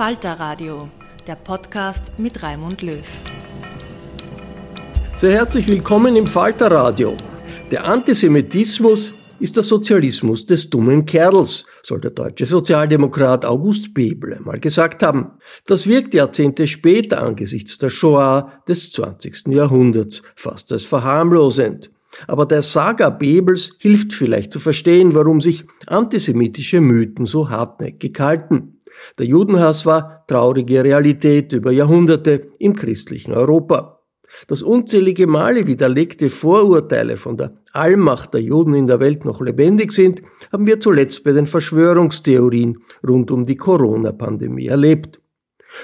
Falter Radio, der Podcast mit Raimund Löw. Sehr herzlich willkommen im Falter Radio. Der Antisemitismus ist der Sozialismus des dummen Kerls, soll der deutsche Sozialdemokrat August Bebel einmal gesagt haben. Das wirkt Jahrzehnte später angesichts der Shoah des 20. Jahrhunderts fast als verharmlosend. Aber der Saga Bebels hilft vielleicht zu verstehen, warum sich antisemitische Mythen so hartnäckig halten. Der Judenhass war traurige Realität über Jahrhunderte im christlichen Europa. Dass unzählige Male widerlegte Vorurteile von der Allmacht der Juden in der Welt noch lebendig sind, haben wir zuletzt bei den Verschwörungstheorien rund um die Corona-Pandemie erlebt.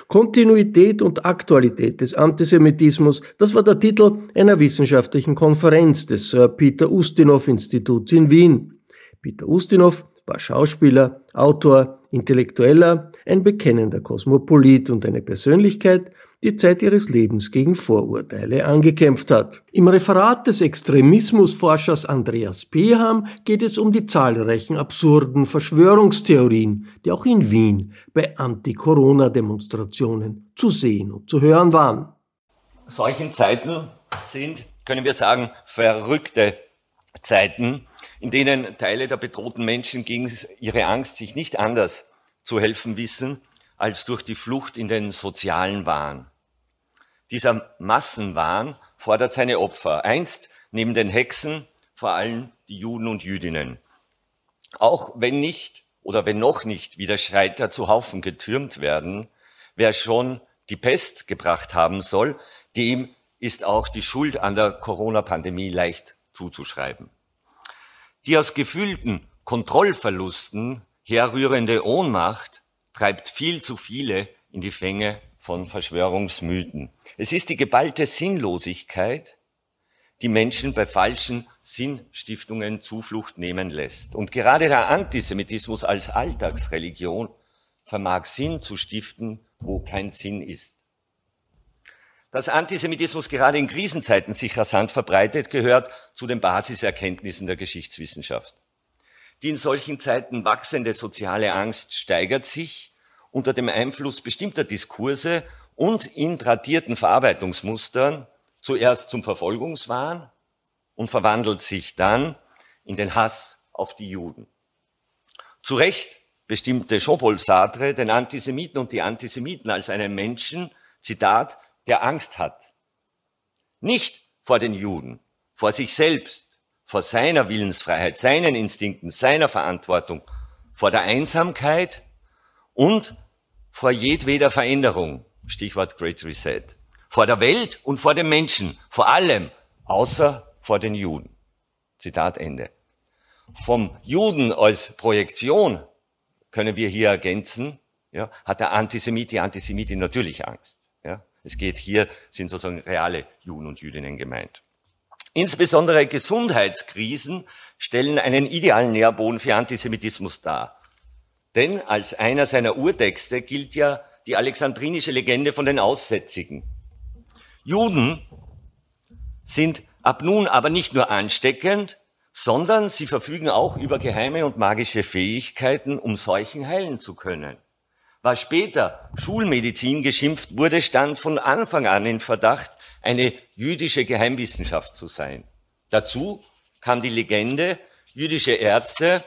Kontinuität und Aktualität des Antisemitismus, das war der Titel einer wissenschaftlichen Konferenz des Sir Peter Ustinov Instituts in Wien. Peter Ustinov war Schauspieler, Autor, Intellektueller, ein bekennender Kosmopolit und eine Persönlichkeit, die Zeit ihres Lebens gegen Vorurteile angekämpft hat. Im Referat des Extremismusforschers Andreas Peham geht es um die zahlreichen absurden Verschwörungstheorien, die auch in Wien bei Anti-Corona-Demonstrationen zu sehen und zu hören waren. Solchen Zeiten sind, können wir sagen, verrückte Zeiten, in denen Teile der bedrohten Menschen gegen ihre Angst sich nicht anders zu helfen wissen als durch die Flucht in den sozialen Wahn. Dieser Massenwahn fordert seine Opfer. Einst neben den Hexen vor allem die Juden und Jüdinnen. Auch wenn nicht oder wenn noch nicht wieder Scheiter zu Haufen getürmt werden, wer schon die Pest gebracht haben soll, dem ist auch die Schuld an der Corona-Pandemie leicht zuzuschreiben. Die aus gefühlten Kontrollverlusten herrührende Ohnmacht treibt viel zu viele in die Fänge von Verschwörungsmythen. Es ist die geballte Sinnlosigkeit, die Menschen bei falschen Sinnstiftungen Zuflucht nehmen lässt. Und gerade der Antisemitismus als Alltagsreligion vermag Sinn zu stiften, wo kein Sinn ist. Dass Antisemitismus gerade in Krisenzeiten sich rasant verbreitet, gehört zu den Basiserkenntnissen der Geschichtswissenschaft. Die in solchen Zeiten wachsende soziale Angst steigert sich unter dem Einfluss bestimmter Diskurse und in tradierten Verarbeitungsmustern zuerst zum Verfolgungswahn und verwandelt sich dann in den Hass auf die Juden. Zu Recht bestimmte Jean-Paul Sartre den Antisemiten und die Antisemiten als einen Menschen, Zitat, der Angst hat. Nicht vor den Juden, vor sich selbst, vor seiner Willensfreiheit, seinen Instinkten, seiner Verantwortung, vor der Einsamkeit und vor jedweder Veränderung, Stichwort Great Reset, vor der Welt und vor dem Menschen, vor allem, außer vor den Juden. Zitat Ende. Vom Juden als Projektion können wir hier ergänzen, ja, hat der Antisemit, die Antisemitin natürlich Angst. Es geht hier, sind sozusagen reale Juden und Jüdinnen gemeint. Insbesondere Gesundheitskrisen stellen einen idealen Nährboden für Antisemitismus dar. Denn als einer seiner Urtexte gilt ja die alexandrinische Legende von den Aussätzigen. Juden sind ab nun aber nicht nur ansteckend, sondern sie verfügen auch über geheime und magische Fähigkeiten, um Seuchen heilen zu können. Was später Schulmedizin geschimpft wurde, stand von Anfang an in Verdacht, eine jüdische Geheimwissenschaft zu sein. Dazu kam die Legende, jüdische Ärzte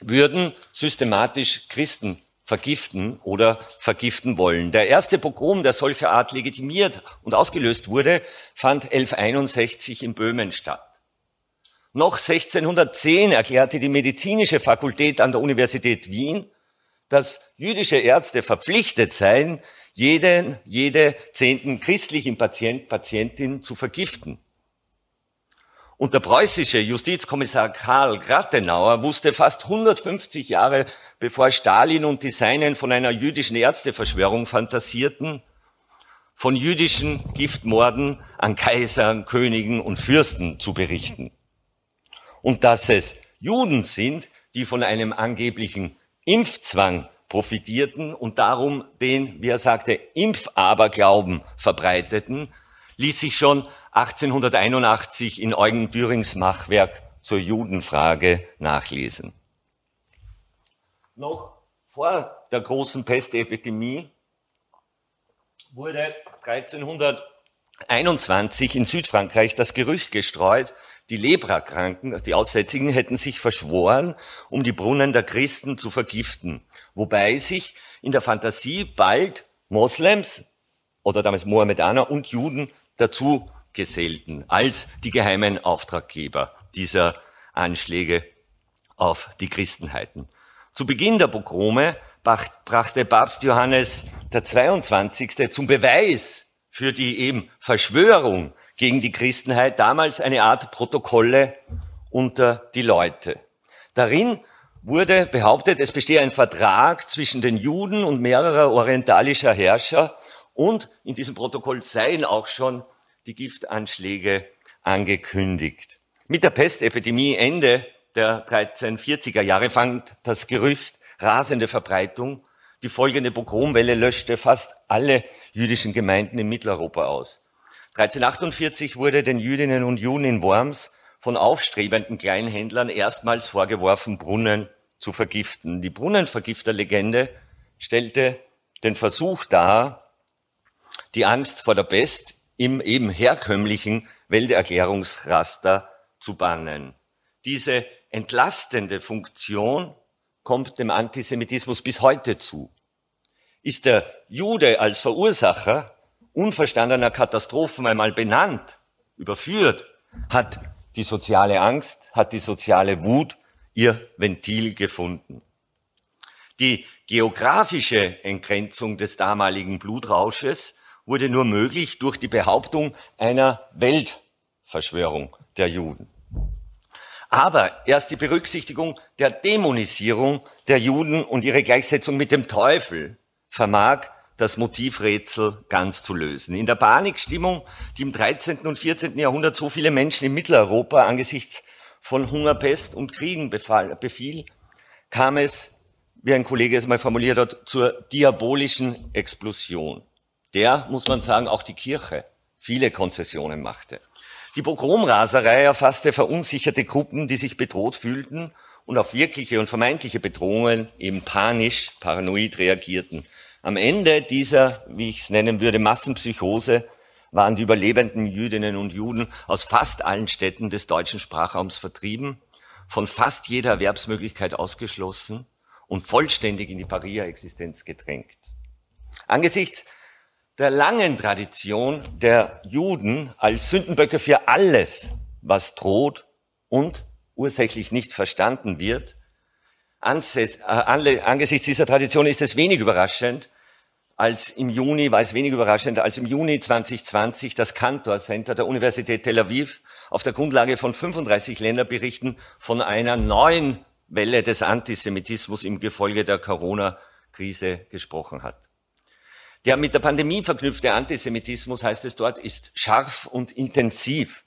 würden systematisch Christen vergiften oder vergiften wollen. Der erste Pogrom, der solcher Art legitimiert und ausgelöst wurde, fand 1161 in Böhmen statt. Noch 1610 erklärte die medizinische Fakultät an der Universität Wien, dass jüdische Ärzte verpflichtet seien, jeden, jede zehnten christlichen Patient, Patientin zu vergiften. Und der preußische Justizkommissar Karl Grattenauer wusste fast 150 Jahre bevor Stalin und die Seinen von einer jüdischen Ärzteverschwörung fantasierten, von jüdischen Giftmorden an Kaisern, Königen und Fürsten zu berichten. Und dass es Juden sind, die von einem angeblichen Impfzwang profitierten und darum den, wie er sagte, Impfaberglauben verbreiteten, ließ sich schon 1881 in Eugen Dürings Machwerk zur Judenfrage nachlesen. Noch vor der großen Pestepidemie wurde 1321 in Südfrankreich das Gerücht gestreut, die Leprakranken, die Aussätzigen, hätten sich verschworen, um die Brunnen der Christen zu vergiften, wobei sich in der Fantasie bald Moslems oder damals Mohammedaner und Juden dazu gesellten als die geheimen Auftraggeber dieser Anschläge auf die Christenheiten. Zu Beginn der Pogrome brachte Papst Johannes der 22. zum Beweis für die eben Verschwörung gegen die Christenheit damals eine Art Protokolle unter die Leute. Darin wurde behauptet, es bestehe ein Vertrag zwischen den Juden und mehrerer orientalischer Herrscher und in diesem Protokoll seien auch schon die Giftanschläge angekündigt. Mit der Pestepidemie Ende der 1340er Jahre fand das Gerücht rasende Verbreitung. Die folgende Pogromwelle löschte fast alle jüdischen Gemeinden in Mitteleuropa aus. 1348 wurde den Jüdinnen und Juden in Worms von aufstrebenden Kleinhändlern erstmals vorgeworfen, Brunnen zu vergiften. Die Brunnenvergifterlegende stellte den Versuch dar, die Angst vor der Pest im eben herkömmlichen Welterklärungsraster zu bannen. Diese entlastende Funktion kommt dem Antisemitismus bis heute zu. Ist der Jude als Verursacher unverstandener Katastrophen einmal benannt, überführt, hat die soziale Angst, hat die soziale Wut ihr Ventil gefunden. Die geografische Entgrenzung des damaligen Blutrausches wurde nur möglich durch die Behauptung einer Weltverschwörung der Juden. Aber erst die Berücksichtigung der Dämonisierung der Juden und ihre Gleichsetzung mit dem Teufel vermag das Motivrätsel ganz zu lösen. In der Panikstimmung, die im 13. und 14. Jahrhundert so viele Menschen in Mitteleuropa angesichts von Hunger, Pest und Kriegen befiel, kam es, wie ein Kollege es mal formuliert hat, zur diabolischen Explosion der, muss man sagen, auch die Kirche viele Konzessionen machte. Die Pogromraserei erfasste verunsicherte Gruppen, die sich bedroht fühlten und auf wirkliche und vermeintliche Bedrohungen eben panisch, paranoid reagierten. Am Ende dieser, wie ich es nennen würde, Massenpsychose waren die überlebenden Jüdinnen und Juden aus fast allen Städten des deutschen Sprachraums vertrieben, von fast jeder Erwerbsmöglichkeit ausgeschlossen und vollständig in die Paria-Existenz gedrängt. Angesichts der langen Tradition der Juden als Sündenböcke für alles, was droht und ursächlich nicht verstanden wird. Äh, angesichts dieser Tradition ist es wenig überraschend, als im Juni, war es wenig überraschend, als im Juni 2020 das Cantor Center der Universität Tel Aviv auf der Grundlage von 35 Länderberichten von einer neuen Welle des Antisemitismus im Gefolge der Corona-Krise gesprochen hat. Der mit der Pandemie verknüpfte Antisemitismus, heißt es dort, ist scharf und intensiv.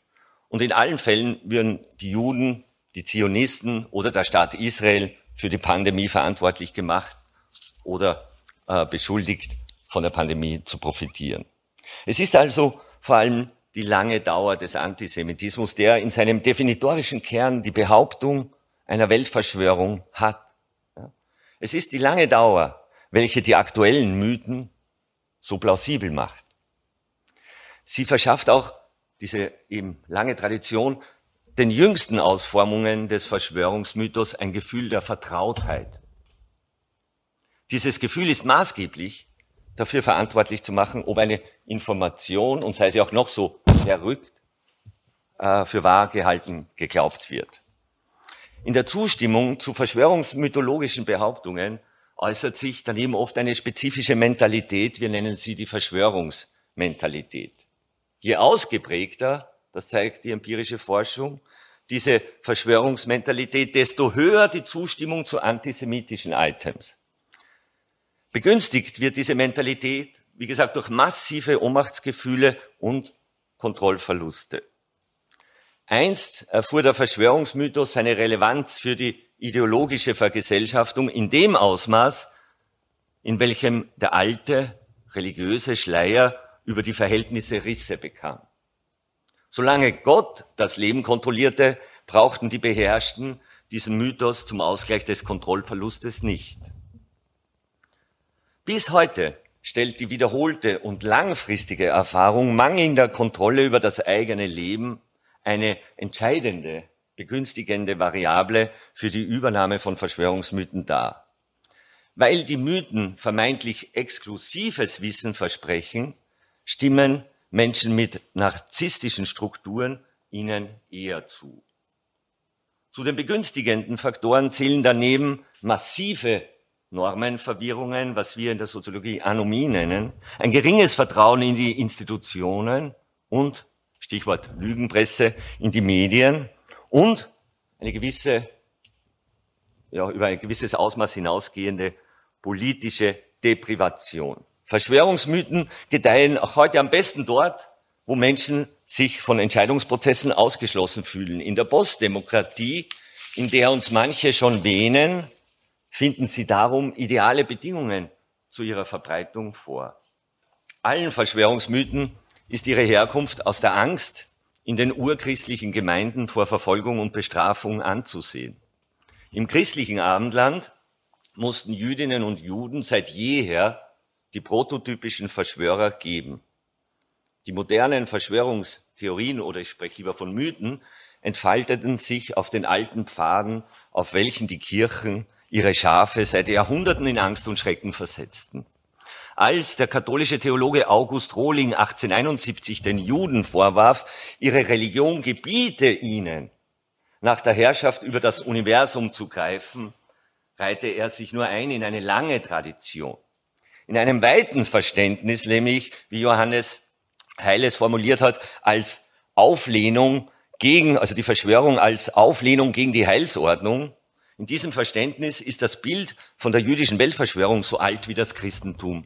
Und in allen Fällen würden die Juden, die Zionisten oder der Staat Israel für die Pandemie verantwortlich gemacht oder äh, beschuldigt, von der Pandemie zu profitieren. Es ist also vor allem die lange Dauer des Antisemitismus, der in seinem definitorischen Kern die Behauptung einer Weltverschwörung hat. Es ist die lange Dauer, welche die aktuellen Mythen so plausibel macht. Sie verschafft auch diese eben lange Tradition den jüngsten Ausformungen des Verschwörungsmythos ein Gefühl der Vertrautheit. Dieses Gefühl ist maßgeblich dafür verantwortlich zu machen, ob eine Information, und sei sie auch noch so verrückt, äh, für wahr gehalten geglaubt wird. In der Zustimmung zu verschwörungsmythologischen Behauptungen äußert sich daneben oft eine spezifische Mentalität, wir nennen sie die Verschwörungsmentalität. Je ausgeprägter, das zeigt die empirische Forschung, diese Verschwörungsmentalität, desto höher die Zustimmung zu antisemitischen Items. Begünstigt wird diese Mentalität, wie gesagt, durch massive Ohnmachtsgefühle und Kontrollverluste. Einst erfuhr der Verschwörungsmythos seine Relevanz für die ideologische Vergesellschaftung in dem Ausmaß, in welchem der alte religiöse Schleier über die Verhältnisse Risse bekam. Solange Gott das Leben kontrollierte, brauchten die Beherrschten diesen Mythos zum Ausgleich des Kontrollverlustes nicht. Bis heute stellt die wiederholte und langfristige Erfahrung mangelnder Kontrolle über das eigene Leben eine entscheidende begünstigende Variable für die Übernahme von Verschwörungsmythen dar. Weil die Mythen vermeintlich exklusives Wissen versprechen, stimmen Menschen mit narzisstischen Strukturen ihnen eher zu. Zu den begünstigenden Faktoren zählen daneben massive Normenverwirrungen, was wir in der Soziologie Anomie nennen, ein geringes Vertrauen in die Institutionen und, Stichwort Lügenpresse, in die Medien und eine gewisse, ja, über ein gewisses Ausmaß hinausgehende politische Deprivation. Verschwörungsmythen gedeihen auch heute am besten dort, wo Menschen sich von Entscheidungsprozessen ausgeschlossen fühlen. In der Postdemokratie, in der uns manche schon wähnen, finden sie darum ideale Bedingungen zu ihrer Verbreitung vor. Allen Verschwörungsmythen ist ihre Herkunft aus der Angst in den urchristlichen Gemeinden vor Verfolgung und Bestrafung anzusehen. Im christlichen Abendland mussten Jüdinnen und Juden seit jeher die prototypischen Verschwörer geben. Die modernen Verschwörungstheorien oder ich spreche lieber von Mythen entfalteten sich auf den alten Pfaden, auf welchen die Kirchen ihre Schafe seit Jahrhunderten in Angst und Schrecken versetzten als der katholische Theologe August Rohling 1871 den Juden vorwarf, ihre Religion gebiete ihnen, nach der Herrschaft über das Universum zu greifen, reihte er sich nur ein in eine lange Tradition. In einem weiten Verständnis, nämlich, wie Johannes Heiles formuliert hat, als Auflehnung gegen, also die Verschwörung als Auflehnung gegen die Heilsordnung. In diesem Verständnis ist das Bild von der jüdischen Weltverschwörung so alt wie das Christentum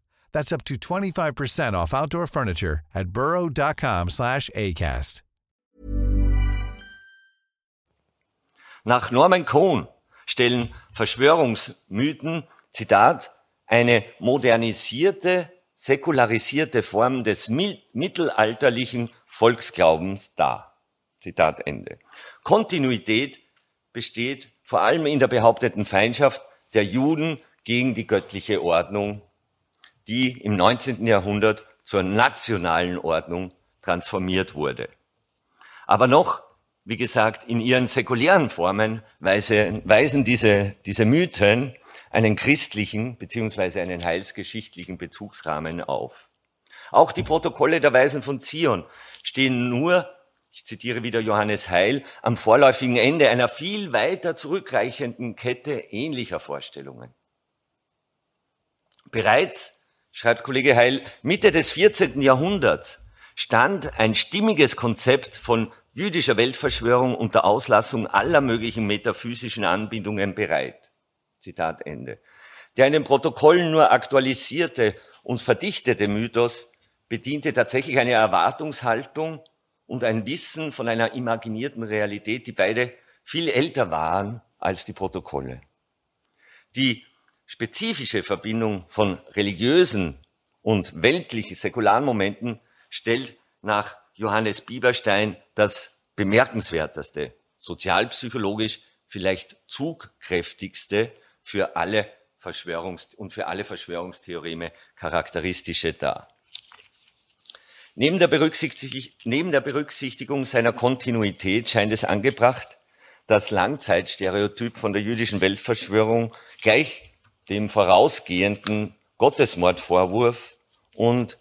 That's up to 25% off outdoor furniture at burrow.com slash ACAST. Nach Norman Cohn stellen Verschwörungsmythen, Zitat, eine modernisierte, säkularisierte Form des mittelalterlichen Volksglaubens dar. Zitat Ende. Kontinuität besteht vor allem in der behaupteten Feindschaft der Juden gegen die göttliche Ordnung, die im 19. Jahrhundert zur nationalen Ordnung transformiert wurde. Aber noch, wie gesagt, in ihren säkulären Formen weisen diese, diese Mythen einen christlichen beziehungsweise einen heilsgeschichtlichen Bezugsrahmen auf. Auch die Protokolle der Weisen von Zion stehen nur, ich zitiere wieder Johannes Heil, am vorläufigen Ende einer viel weiter zurückreichenden Kette ähnlicher Vorstellungen. Bereits, schreibt Kollege Heil, Mitte des 14. Jahrhunderts stand ein stimmiges Konzept von jüdischer Weltverschwörung unter Auslassung aller möglichen metaphysischen Anbindungen bereit. Zitat Ende. Der in den Protokollen nur aktualisierte und verdichtete Mythos bediente tatsächlich eine Erwartungshaltung und ein Wissen von einer imaginierten Realität, die beide viel älter waren als die Protokolle. Die spezifische Verbindung von religiösen und weltlichen säkularen Momenten stellt nach Johannes Bieberstein das bemerkenswerteste, sozialpsychologisch vielleicht zugkräftigste für alle Verschwörungs- und für alle Verschwörungstheoreme charakteristische dar. Neben der, neben der Berücksichtigung seiner Kontinuität scheint es angebracht, das Langzeitstereotyp von der jüdischen Weltverschwörung gleich dem vorausgehenden Gottesmordvorwurf und,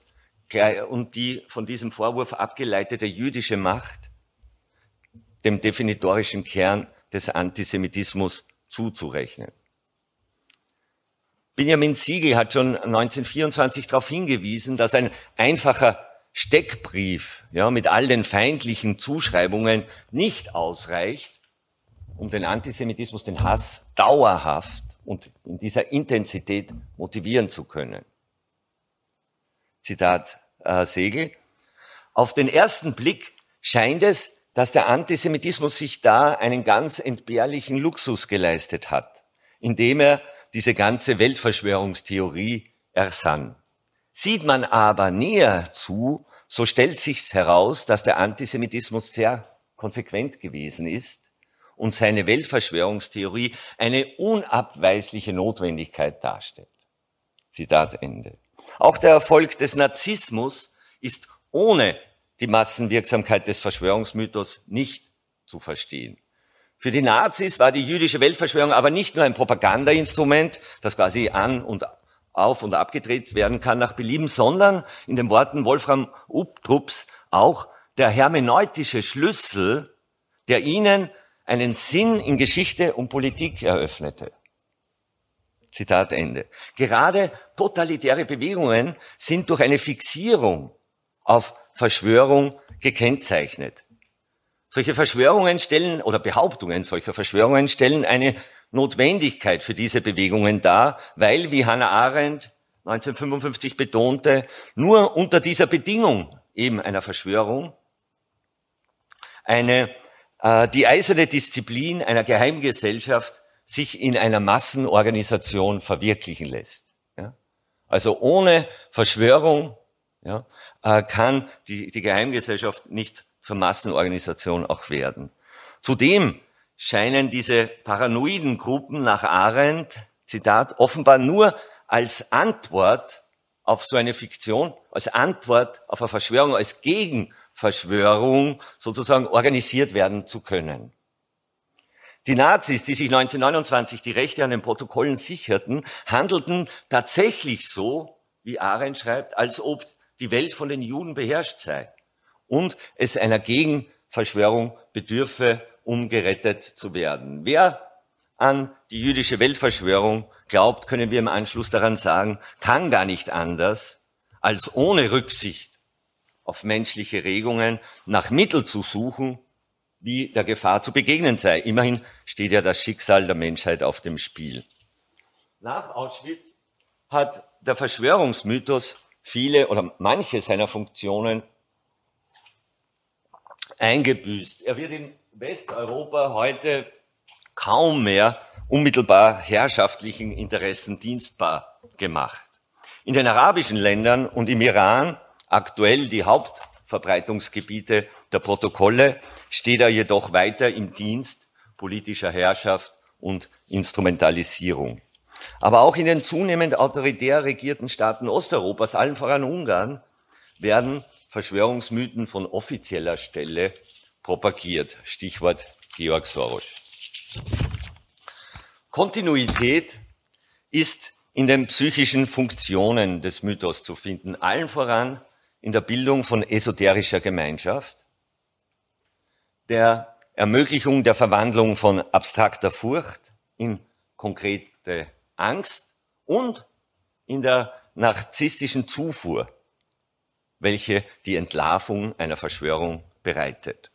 und die von diesem Vorwurf abgeleitete jüdische Macht dem definitorischen Kern des Antisemitismus zuzurechnen. Benjamin Siegel hat schon 1924 darauf hingewiesen, dass ein einfacher Steckbrief ja, mit all den feindlichen Zuschreibungen nicht ausreicht, um den Antisemitismus, den Hass dauerhaft und in dieser Intensität motivieren zu können. Zitat äh, Segel. Auf den ersten Blick scheint es, dass der Antisemitismus sich da einen ganz entbehrlichen Luxus geleistet hat, indem er diese ganze Weltverschwörungstheorie ersann. Sieht man aber näher zu, so stellt sich heraus, dass der Antisemitismus sehr konsequent gewesen ist und seine Weltverschwörungstheorie eine unabweisliche Notwendigkeit darstellt. Zitat Ende. Auch der Erfolg des Narzissmus ist ohne die Massenwirksamkeit des Verschwörungsmythos nicht zu verstehen. Für die Nazis war die jüdische Weltverschwörung aber nicht nur ein Propagandainstrument, das quasi an und auf und abgedreht werden kann nach Belieben, sondern in den Worten Wolfram Uptrups auch der hermeneutische Schlüssel, der ihnen einen Sinn in Geschichte und Politik eröffnete. Zitat Ende. Gerade totalitäre Bewegungen sind durch eine Fixierung auf Verschwörung gekennzeichnet. Solche Verschwörungen stellen oder Behauptungen solcher Verschwörungen stellen eine Notwendigkeit für diese Bewegungen dar, weil, wie Hannah Arendt 1955 betonte, nur unter dieser Bedingung eben einer Verschwörung eine, die eiserne Disziplin einer Geheimgesellschaft sich in einer Massenorganisation verwirklichen lässt. Ja? Also ohne Verschwörung ja, äh, kann die, die Geheimgesellschaft nicht zur Massenorganisation auch werden. Zudem scheinen diese paranoiden Gruppen nach Arendt, Zitat, offenbar nur als Antwort auf so eine Fiktion, als Antwort auf eine Verschwörung, als Gegenverschwörung sozusagen organisiert werden zu können. Die Nazis, die sich 1929 die Rechte an den Protokollen sicherten, handelten tatsächlich so, wie Arendt schreibt, als ob die Welt von den Juden beherrscht sei und es einer Gegenverschwörung bedürfe, um gerettet zu werden. Wer an die jüdische Weltverschwörung glaubt, können wir im Anschluss daran sagen, kann gar nicht anders, als ohne Rücksicht auf menschliche Regungen nach Mittel zu suchen, wie der Gefahr zu begegnen sei. Immerhin steht ja das Schicksal der Menschheit auf dem Spiel. Nach Auschwitz hat der Verschwörungsmythos viele oder manche seiner Funktionen eingebüßt. Er wird in Westeuropa heute kaum mehr unmittelbar herrschaftlichen Interessen dienstbar gemacht. In den arabischen Ländern und im Iran, aktuell die Hauptverbreitungsgebiete der Protokolle, steht er jedoch weiter im Dienst politischer Herrschaft und Instrumentalisierung. Aber auch in den zunehmend autoritär regierten Staaten Osteuropas, allen voran Ungarn, werden Verschwörungsmythen von offizieller Stelle propagiert. Stichwort Georg Soros. Kontinuität ist in den psychischen Funktionen des Mythos zu finden, allen voran in der Bildung von esoterischer Gemeinschaft, der Ermöglichung der Verwandlung von abstrakter Furcht in konkrete Angst und in der narzisstischen Zufuhr, welche die Entlarvung einer Verschwörung bereitet.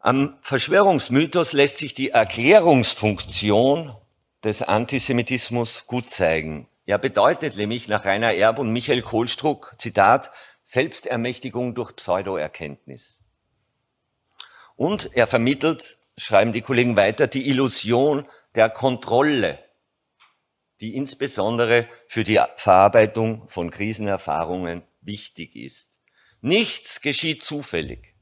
Am Verschwörungsmythos lässt sich die Erklärungsfunktion des Antisemitismus gut zeigen. Er bedeutet nämlich nach Rainer Erb und Michael Kohlstruck, Zitat, Selbstermächtigung durch Pseudoerkenntnis. Und er vermittelt, schreiben die Kollegen weiter, die Illusion der Kontrolle, die insbesondere für die Verarbeitung von Krisenerfahrungen wichtig ist. Nichts geschieht zufällig.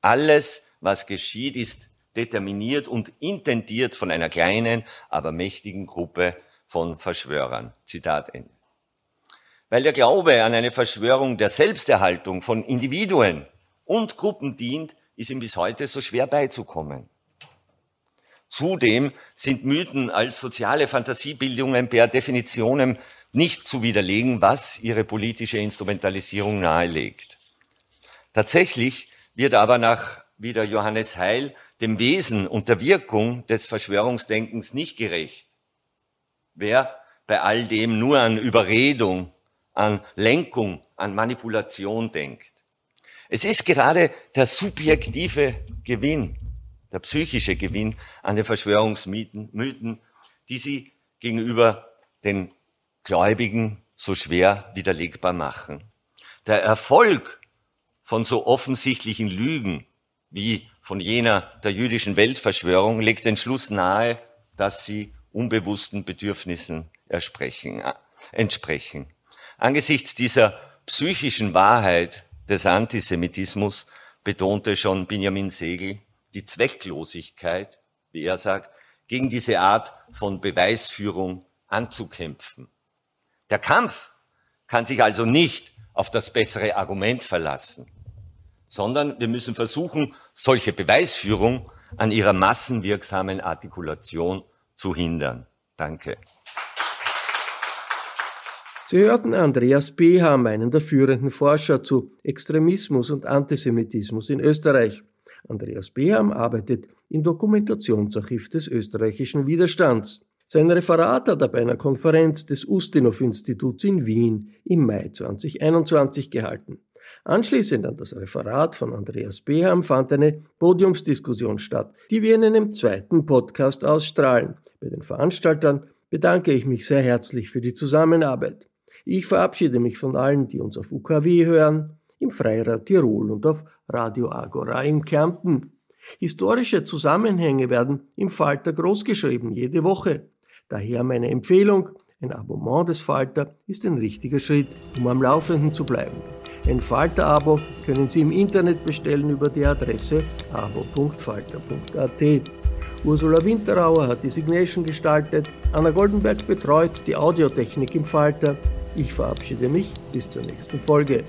Alles, was geschieht, ist determiniert und intendiert von einer kleinen, aber mächtigen Gruppe von Verschwörern. Zitat Ende. Weil der Glaube an eine Verschwörung der Selbsterhaltung von Individuen und Gruppen dient, ist ihm bis heute so schwer beizukommen. Zudem sind Mythen als soziale Fantasiebildungen per Definition nicht zu widerlegen, was ihre politische Instrumentalisierung nahelegt. Tatsächlich wird aber nach wieder Johannes Heil dem Wesen und der Wirkung des Verschwörungsdenkens nicht gerecht. Wer bei all dem nur an Überredung, an Lenkung, an Manipulation denkt. Es ist gerade der subjektive Gewinn, der psychische Gewinn an den Verschwörungsmythen, Mythen, die sie gegenüber den Gläubigen so schwer widerlegbar machen. Der Erfolg von so offensichtlichen Lügen wie von jener der jüdischen Weltverschwörung legt den Schluss nahe, dass sie unbewussten Bedürfnissen äh, entsprechen. Angesichts dieser psychischen Wahrheit des Antisemitismus betonte schon Benjamin Segel die Zwecklosigkeit, wie er sagt, gegen diese Art von Beweisführung anzukämpfen. Der Kampf kann sich also nicht auf das bessere Argument verlassen, sondern wir müssen versuchen, solche Beweisführung an ihrer massenwirksamen Artikulation zu hindern. Danke. Sie hörten Andreas Beham, einen der führenden Forscher zu Extremismus und Antisemitismus in Österreich. Andreas Beham arbeitet im Dokumentationsarchiv des österreichischen Widerstands. Sein Referat hat er bei einer Konferenz des Ustinov-Instituts in Wien im Mai 2021 gehalten. Anschließend an das Referat von Andreas Beham fand eine Podiumsdiskussion statt, die wir in einem zweiten Podcast ausstrahlen. Bei den Veranstaltern bedanke ich mich sehr herzlich für die Zusammenarbeit. Ich verabschiede mich von allen, die uns auf UKW hören, im Freirad Tirol und auf Radio Agora in Kärnten. Historische Zusammenhänge werden im Falter großgeschrieben, jede Woche. Daher meine Empfehlung, ein Abonnement des Falter ist ein richtiger Schritt, um am Laufenden zu bleiben. Ein Falter-Abo können Sie im Internet bestellen über die Adresse abo.falter.at. Ursula Winterauer hat die Signation gestaltet, Anna Goldenberg betreut die Audiotechnik im Falter. Ich verabschiede mich bis zur nächsten Folge.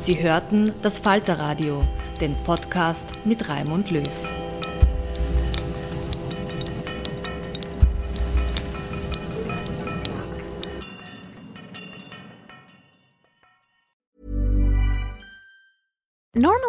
Sie hörten das Falterradio, den Podcast mit Raimund Löw.